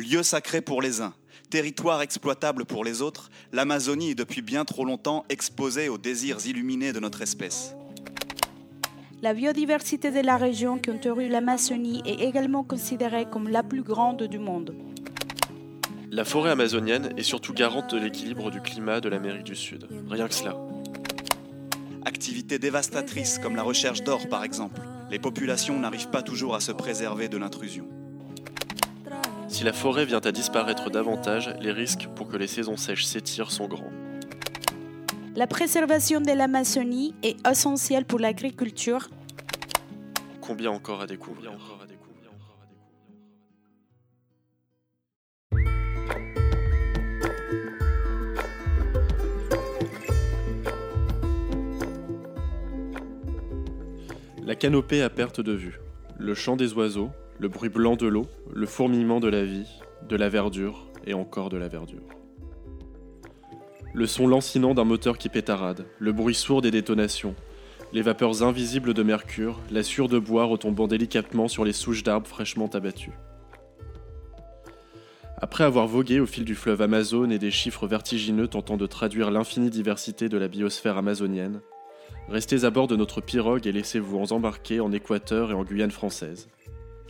Lieu sacré pour les uns, territoire exploitable pour les autres, l'Amazonie est depuis bien trop longtemps exposée aux désirs illuminés de notre espèce. La biodiversité de la région qui entoure l'Amazonie est également considérée comme la plus grande du monde. La forêt amazonienne est surtout garante de l'équilibre du climat de l'Amérique du Sud. Rien que cela. Activités dévastatrices comme la recherche d'or par exemple, les populations n'arrivent pas toujours à se préserver de l'intrusion. Si la forêt vient à disparaître davantage, les risques pour que les saisons sèches s'étirent sont grands. La préservation de l'Amazonie est essentielle pour l'agriculture, Combien encore à découvrir? La canopée à perte de vue, le chant des oiseaux, le bruit blanc de l'eau, le fourmillement de la vie, de la verdure et encore de la verdure. Le son lancinant d'un moteur qui pétarade, le bruit sourd des détonations, les vapeurs invisibles de mercure, la sueur de bois retombant délicatement sur les souches d'arbres fraîchement abattues. Après avoir vogué au fil du fleuve Amazone et des chiffres vertigineux tentant de traduire l'infinie diversité de la biosphère amazonienne, restez à bord de notre pirogue et laissez-vous en embarquer en Équateur et en Guyane française.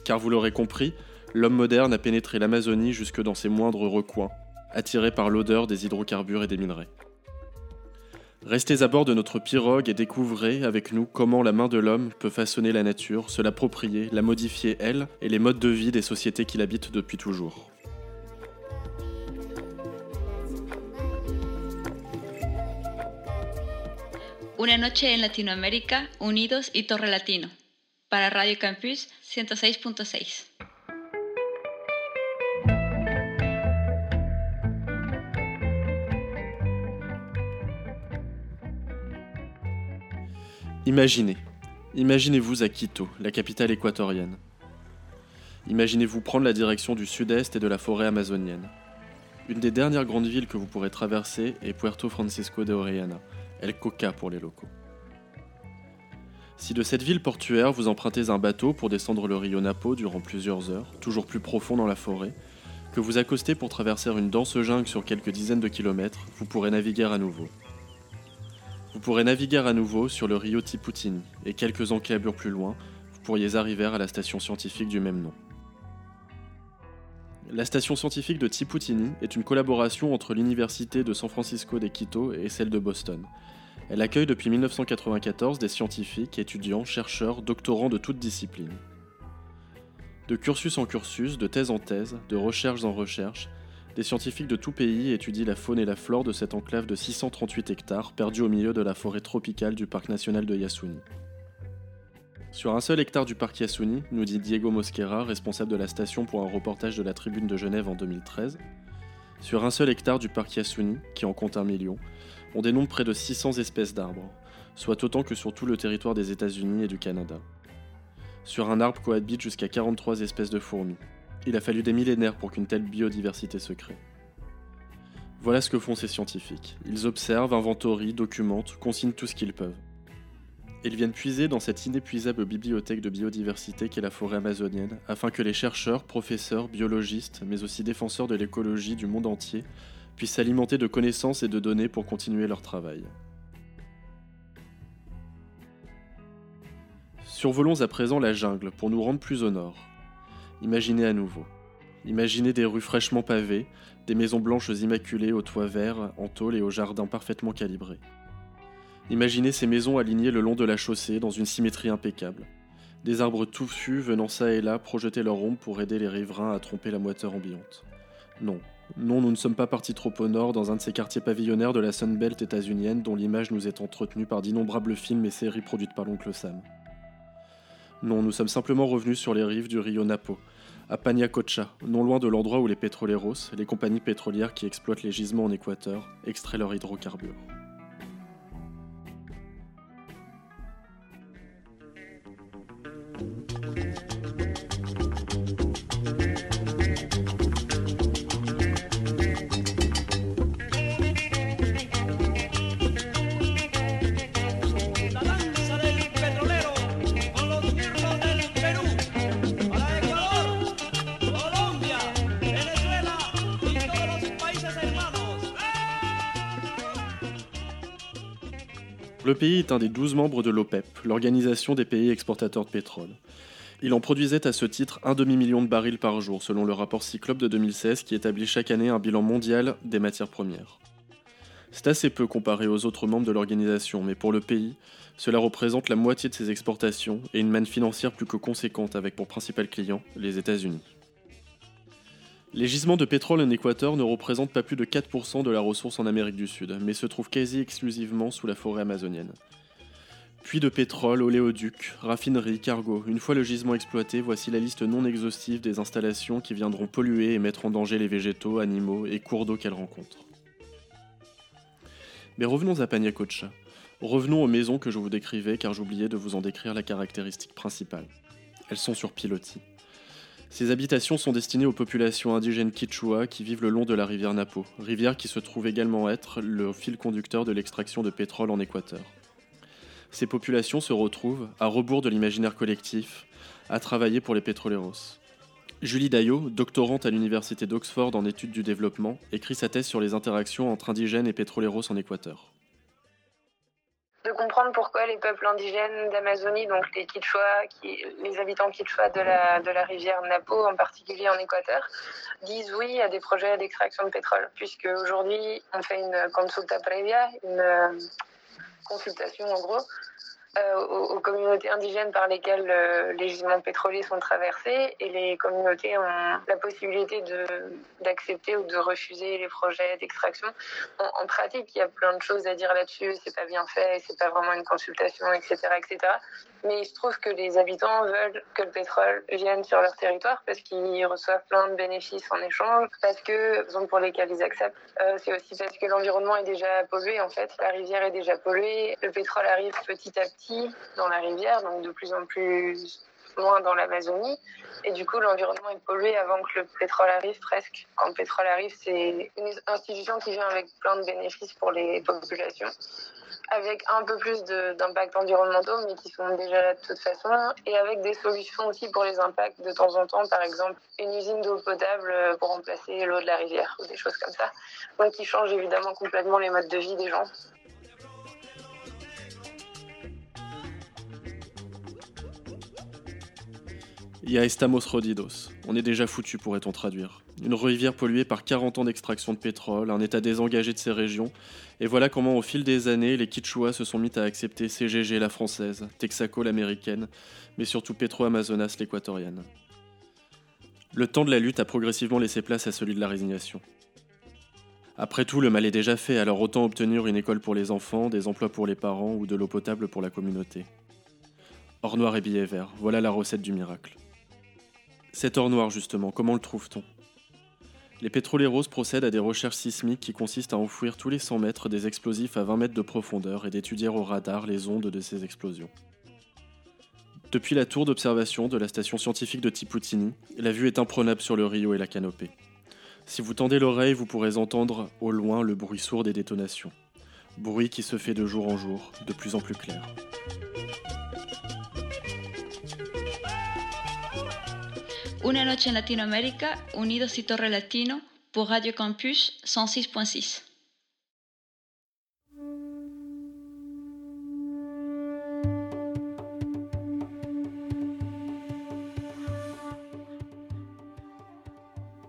Car vous l'aurez compris, l'homme moderne a pénétré l'Amazonie jusque dans ses moindres recoins, attiré par l'odeur des hydrocarbures et des minerais. Restez à bord de notre pirogue et découvrez avec nous comment la main de l'homme peut façonner la nature, se l'approprier, la modifier elle et les modes de vie des sociétés qui l'habitent depuis toujours. Una noche en Latinoamérica, unidos y Torre. Para Radio Campus 106.6. Imaginez. Imaginez-vous à Quito, la capitale équatorienne. Imaginez-vous prendre la direction du sud-est et de la forêt amazonienne. Une des dernières grandes villes que vous pourrez traverser est Puerto Francisco de Orellana, El Coca pour les locaux. Si de cette ville portuaire vous empruntez un bateau pour descendre le rio Napo durant plusieurs heures, toujours plus profond dans la forêt, que vous accostez pour traverser une dense jungle sur quelques dizaines de kilomètres, vous pourrez naviguer à nouveau. Vous pourrez naviguer à nouveau sur le rio Tiputini, et quelques enclavures plus loin, vous pourriez arriver à la station scientifique du même nom. La station scientifique de Tiputini est une collaboration entre l'université de San Francisco de Quito et celle de Boston. Elle accueille depuis 1994 des scientifiques, étudiants, chercheurs, doctorants de toutes disciplines. De cursus en cursus, de thèse en thèse, de recherches en recherches, des scientifiques de tout pays étudient la faune et la flore de cette enclave de 638 hectares perdue au milieu de la forêt tropicale du parc national de Yasuni. Sur un seul hectare du parc Yasuni, nous dit Diego Mosquera, responsable de la station pour un reportage de la Tribune de Genève en 2013, sur un seul hectare du parc Yasuni, qui en compte un million, on dénombre près de 600 espèces d'arbres, soit autant que sur tout le territoire des États-Unis et du Canada. Sur un arbre cohabitent jusqu'à 43 espèces de fourmis. Il a fallu des millénaires pour qu'une telle biodiversité se crée. Voilà ce que font ces scientifiques. Ils observent, inventorient, documentent, consignent tout ce qu'ils peuvent. Ils viennent puiser dans cette inépuisable bibliothèque de biodiversité qu'est la forêt amazonienne, afin que les chercheurs, professeurs, biologistes, mais aussi défenseurs de l'écologie du monde entier puissent s'alimenter de connaissances et de données pour continuer leur travail. Survolons à présent la jungle pour nous rendre plus au nord. Imaginez à nouveau. Imaginez des rues fraîchement pavées, des maisons blanches immaculées aux toits verts, en tôle et aux jardins parfaitement calibrés. Imaginez ces maisons alignées le long de la chaussée dans une symétrie impeccable. Des arbres touffus venant çà et là projeter leur ombre pour aider les riverains à tromper la moiteur ambiante. Non, non, nous ne sommes pas partis trop au nord dans un de ces quartiers pavillonnaires de la Sunbelt états-unienne dont l'image nous est entretenue par d'innombrables films et séries produites par l'oncle Sam. Non, nous sommes simplement revenus sur les rives du Rio Napo, à Paniacocha, non loin de l'endroit où les pétroleros, les compagnies pétrolières qui exploitent les gisements en Équateur, extraient leurs hydrocarbures. Le pays est un des 12 membres de l'OPEP, l'organisation des pays exportateurs de pétrole. Il en produisait à ce titre un demi-million de barils par jour, selon le rapport Cyclope de 2016 qui établit chaque année un bilan mondial des matières premières. C'est assez peu comparé aux autres membres de l'organisation, mais pour le pays, cela représente la moitié de ses exportations et une manne financière plus que conséquente avec pour principal client les États-Unis. Les gisements de pétrole en Équateur ne représentent pas plus de 4% de la ressource en Amérique du Sud, mais se trouvent quasi exclusivement sous la forêt amazonienne. Puits de pétrole, oléoducs, raffineries, cargos, une fois le gisement exploité, voici la liste non exhaustive des installations qui viendront polluer et mettre en danger les végétaux, animaux et cours d'eau qu'elles rencontrent. Mais revenons à Paniacocha. Revenons aux maisons que je vous décrivais car j'oubliais de vous en décrire la caractéristique principale. Elles sont sur pilotis. Ces habitations sont destinées aux populations indigènes Quichua qui vivent le long de la rivière Napo, rivière qui se trouve également être le fil conducteur de l'extraction de pétrole en Équateur. Ces populations se retrouvent, à rebours de l'imaginaire collectif, à travailler pour les pétroleros. Julie Daillot, doctorante à l'université d'Oxford en études du développement, écrit sa thèse sur les interactions entre indigènes et pétroleros en Équateur. De comprendre pourquoi les peuples indigènes d'Amazonie, donc les Quichua, qui, les habitants Quichua de la, de la rivière Napo, en particulier en Équateur, disent oui à des projets d'extraction de pétrole, puisque aujourd'hui on fait une consulta previa, une euh, consultation en gros, euh, aux, communautés indigènes par lesquelles euh, les gisements pétroliers sont traversés et les communautés ont la possibilité d'accepter ou de refuser les projets d'extraction. En, en pratique, il y a plein de choses à dire là-dessus. C'est pas bien fait, c'est pas vraiment une consultation, etc., etc. Mais il se trouve que les habitants veulent que le pétrole vienne sur leur territoire parce qu'ils reçoivent plein de bénéfices en échange, parce que raisons pour lesquelles ils acceptent. Euh, c'est aussi parce que l'environnement est déjà pollué. En fait, la rivière est déjà polluée. Le pétrole arrive petit à petit dans la rivière, donc de plus en plus loin dans l'Amazonie. Et du coup, l'environnement est pollué avant que le pétrole arrive presque. Quand le pétrole arrive, c'est une institution qui vient avec plein de bénéfices pour les populations, avec un peu plus d'impacts environnementaux, mais qui sont déjà là de toute façon, et avec des solutions aussi pour les impacts de temps en temps, par exemple une usine d'eau potable pour remplacer l'eau de la rivière, ou des choses comme ça. Donc qui changent évidemment complètement les modes de vie des gens. Ya estamos rodidos. On est déjà foutu, pourrait-on traduire. Une rivière polluée par 40 ans d'extraction de pétrole, un état désengagé de ces régions, et voilà comment au fil des années, les Quichua se sont mis à accepter CGG la française, Texaco l'américaine, mais surtout Petro-Amazonas l'équatorienne. Le temps de la lutte a progressivement laissé place à celui de la résignation. Après tout, le mal est déjà fait, alors autant obtenir une école pour les enfants, des emplois pour les parents ou de l'eau potable pour la communauté. Or noir et billet vert, voilà la recette du miracle. Cet or noir, justement, comment le trouve-t-on? Les pétroleros procèdent à des recherches sismiques qui consistent à enfouir tous les 100 mètres des explosifs à 20 mètres de profondeur et d'étudier au radar les ondes de ces explosions. Depuis la tour d'observation de la station scientifique de Tiputini, la vue est imprenable sur le Rio et la canopée. Si vous tendez l'oreille, vous pourrez entendre au loin le bruit sourd des détonations. Bruit qui se fait de jour en jour, de plus en plus clair. Una noche en Latinoamérica, unidos y Torre Latino, pour Radio Campus 106.6.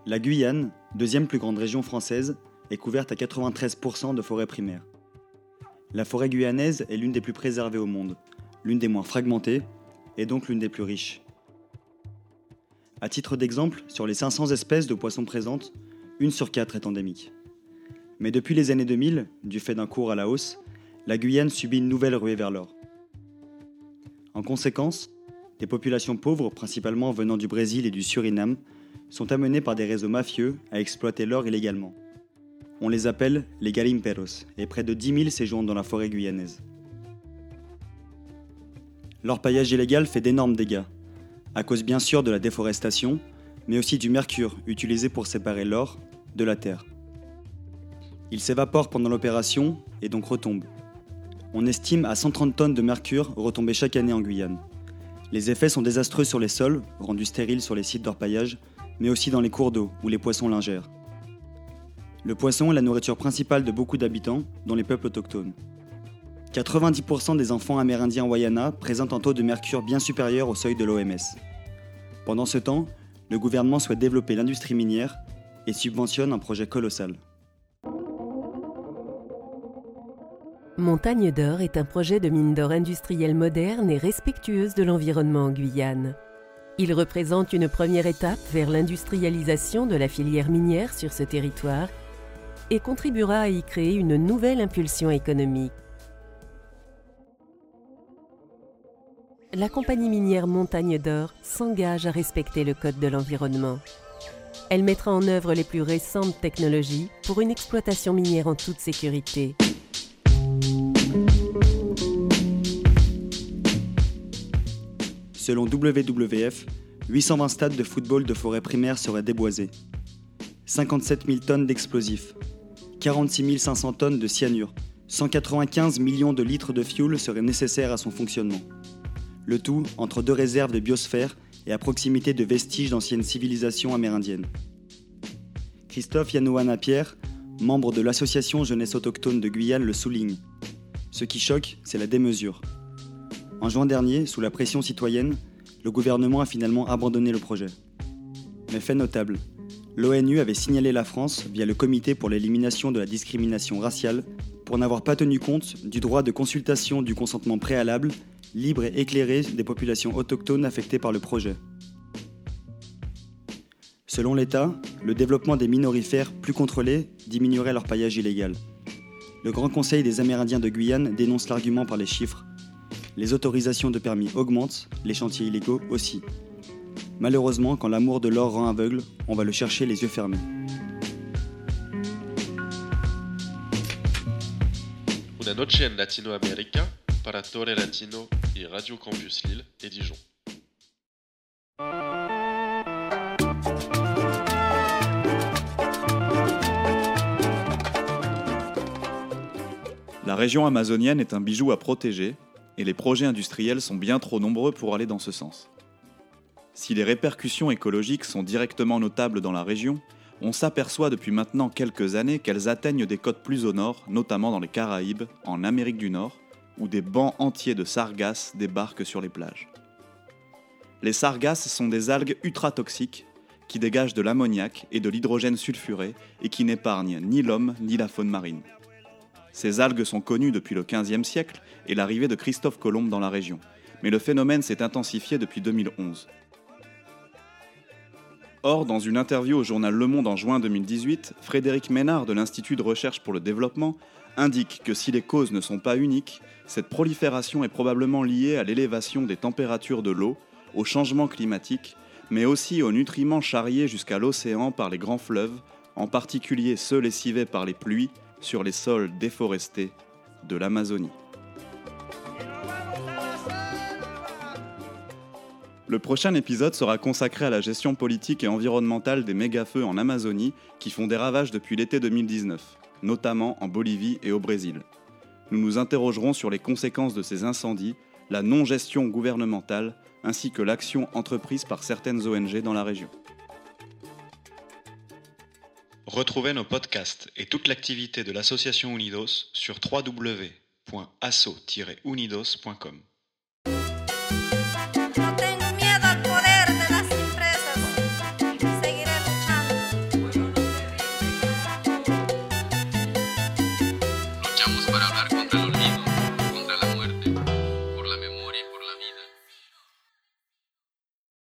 La Guyane, deuxième plus grande région française, est couverte à 93% de forêt primaire. La forêt guyanaise est l'une des plus préservées au monde, l'une des moins fragmentées et donc l'une des plus riches. À titre d'exemple, sur les 500 espèces de poissons présentes, une sur quatre est endémique. Mais depuis les années 2000, du fait d'un cours à la hausse, la Guyane subit une nouvelle ruée vers l'or. En conséquence, des populations pauvres, principalement venant du Brésil et du Suriname, sont amenées par des réseaux mafieux à exploiter l'or illégalement. On les appelle les garimperos, et près de 10 000 séjournent dans la forêt guyanaise. L'orpaillage illégal fait d'énormes dégâts, à cause bien sûr de la déforestation, mais aussi du mercure utilisé pour séparer l'or de la terre. Il s'évapore pendant l'opération et donc retombe. On estime à 130 tonnes de mercure retomber chaque année en Guyane. Les effets sont désastreux sur les sols, rendus stériles sur les sites d'orpaillage, mais aussi dans les cours d'eau où les poissons lingèrent. Le poisson est la nourriture principale de beaucoup d'habitants, dont les peuples autochtones. 90% des enfants amérindiens Wayana présentent un taux de mercure bien supérieur au seuil de l'OMS. Pendant ce temps, le gouvernement souhaite développer l'industrie minière et subventionne un projet colossal. Montagne d'Or est un projet de mine d'or industrielle moderne et respectueuse de l'environnement en Guyane. Il représente une première étape vers l'industrialisation de la filière minière sur ce territoire et contribuera à y créer une nouvelle impulsion économique. La compagnie minière Montagne d'Or s'engage à respecter le Code de l'environnement. Elle mettra en œuvre les plus récentes technologies pour une exploitation minière en toute sécurité. Selon WWF, 820 stades de football de forêt primaire seraient déboisés. 57 000 tonnes d'explosifs, 46 500 tonnes de cyanure, 195 millions de litres de fioul seraient nécessaires à son fonctionnement. Le tout entre deux réserves de biosphère et à proximité de vestiges d'anciennes civilisations amérindiennes. Christophe Yanouana Pierre, membre de l'association Jeunesse Autochtone de Guyane, le souligne. Ce qui choque, c'est la démesure. En juin dernier, sous la pression citoyenne, le gouvernement a finalement abandonné le projet. Mais fait notable, l'ONU avait signalé la France via le Comité pour l'élimination de la discrimination raciale pour n'avoir pas tenu compte du droit de consultation du consentement préalable, libre et éclairé des populations autochtones affectées par le projet. Selon l'État, le développement des minorifères plus contrôlés diminuerait leur paillage illégal. Le Grand Conseil des Amérindiens de Guyane dénonce l'argument par les chiffres les autorisations de permis augmentent, les chantiers illégaux aussi. Malheureusement, quand l'amour de l'or rend aveugle, on va le chercher les yeux fermés. Una noche en Latinoamérica para Torre Latino et Radio Campus Lille et Dijon. La région amazonienne est un bijou à protéger et les projets industriels sont bien trop nombreux pour aller dans ce sens. Si les répercussions écologiques sont directement notables dans la région, on s'aperçoit depuis maintenant quelques années qu'elles atteignent des côtes plus au nord, notamment dans les Caraïbes, en Amérique du Nord, où des bancs entiers de sargasses débarquent sur les plages. Les sargasses sont des algues ultra toxiques qui dégagent de l'ammoniac et de l'hydrogène sulfuré et qui n'épargnent ni l'homme ni la faune marine. Ces algues sont connues depuis le XVe siècle et l'arrivée de Christophe Colomb dans la région, mais le phénomène s'est intensifié depuis 2011. Or, dans une interview au journal Le Monde en juin 2018, Frédéric Ménard de l'Institut de recherche pour le développement indique que si les causes ne sont pas uniques, cette prolifération est probablement liée à l'élévation des températures de l'eau, au changement climatique, mais aussi aux nutriments charriés jusqu'à l'océan par les grands fleuves, en particulier ceux lessivés par les pluies sur les sols déforestés de l'Amazonie. Le prochain épisode sera consacré à la gestion politique et environnementale des méga-feux en Amazonie qui font des ravages depuis l'été 2019, notamment en Bolivie et au Brésil. Nous nous interrogerons sur les conséquences de ces incendies, la non-gestion gouvernementale ainsi que l'action entreprise par certaines ONG dans la région. Retrouvez nos podcasts et toute l'activité de l'association Unidos sur www.asso-unidos.com.